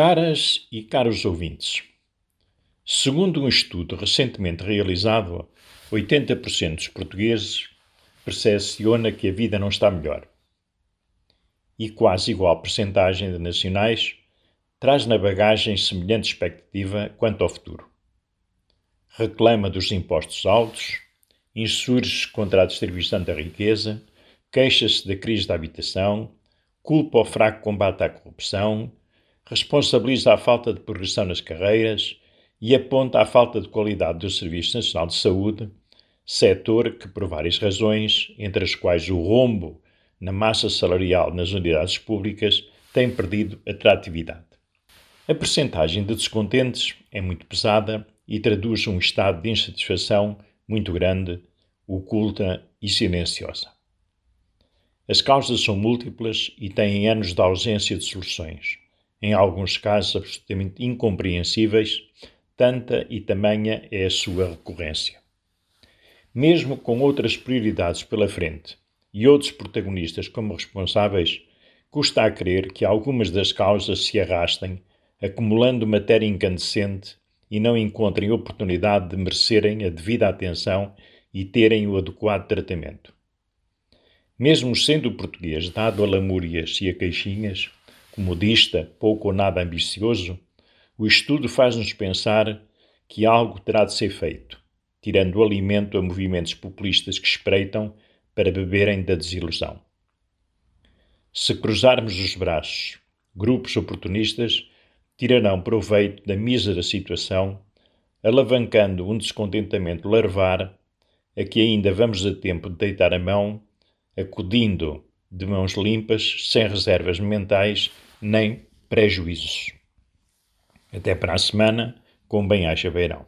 Caras e caros ouvintes, segundo um estudo recentemente realizado, 80% dos portugueses percepciona que a vida não está melhor. E quase igual percentagem de nacionais traz na bagagem semelhante expectativa quanto ao futuro. Reclama dos impostos altos, insurge contra a distribuição da riqueza, queixa-se da crise da habitação, culpa o fraco combate à corrupção, responsabiliza a falta de progressão nas carreiras e aponta a falta de qualidade do Serviço Nacional de Saúde, setor que, por várias razões, entre as quais o rombo na massa salarial nas unidades públicas, tem perdido atratividade. A percentagem de descontentes é muito pesada e traduz um estado de insatisfação muito grande, oculta e silenciosa. As causas são múltiplas e têm anos de ausência de soluções em alguns casos absolutamente incompreensíveis, tanta e tamanha é a sua recorrência. Mesmo com outras prioridades pela frente e outros protagonistas como responsáveis, custa a crer que algumas das causas se arrastem, acumulando matéria incandescente e não encontrem oportunidade de merecerem a devida atenção e terem o adequado tratamento. Mesmo sendo português dado a lamúrias e a queixinhas, modista, pouco ou nada ambicioso, o estudo faz-nos pensar que algo terá de ser feito, tirando alimento a movimentos populistas que espreitam para beberem da desilusão. Se cruzarmos os braços, grupos oportunistas tirarão proveito da mísera situação, alavancando um descontentamento larvar a que ainda vamos a tempo de deitar a mão, acudindo de mãos limpas, sem reservas mentais nem prejuízos. Até para a semana, com bem-aja beirão.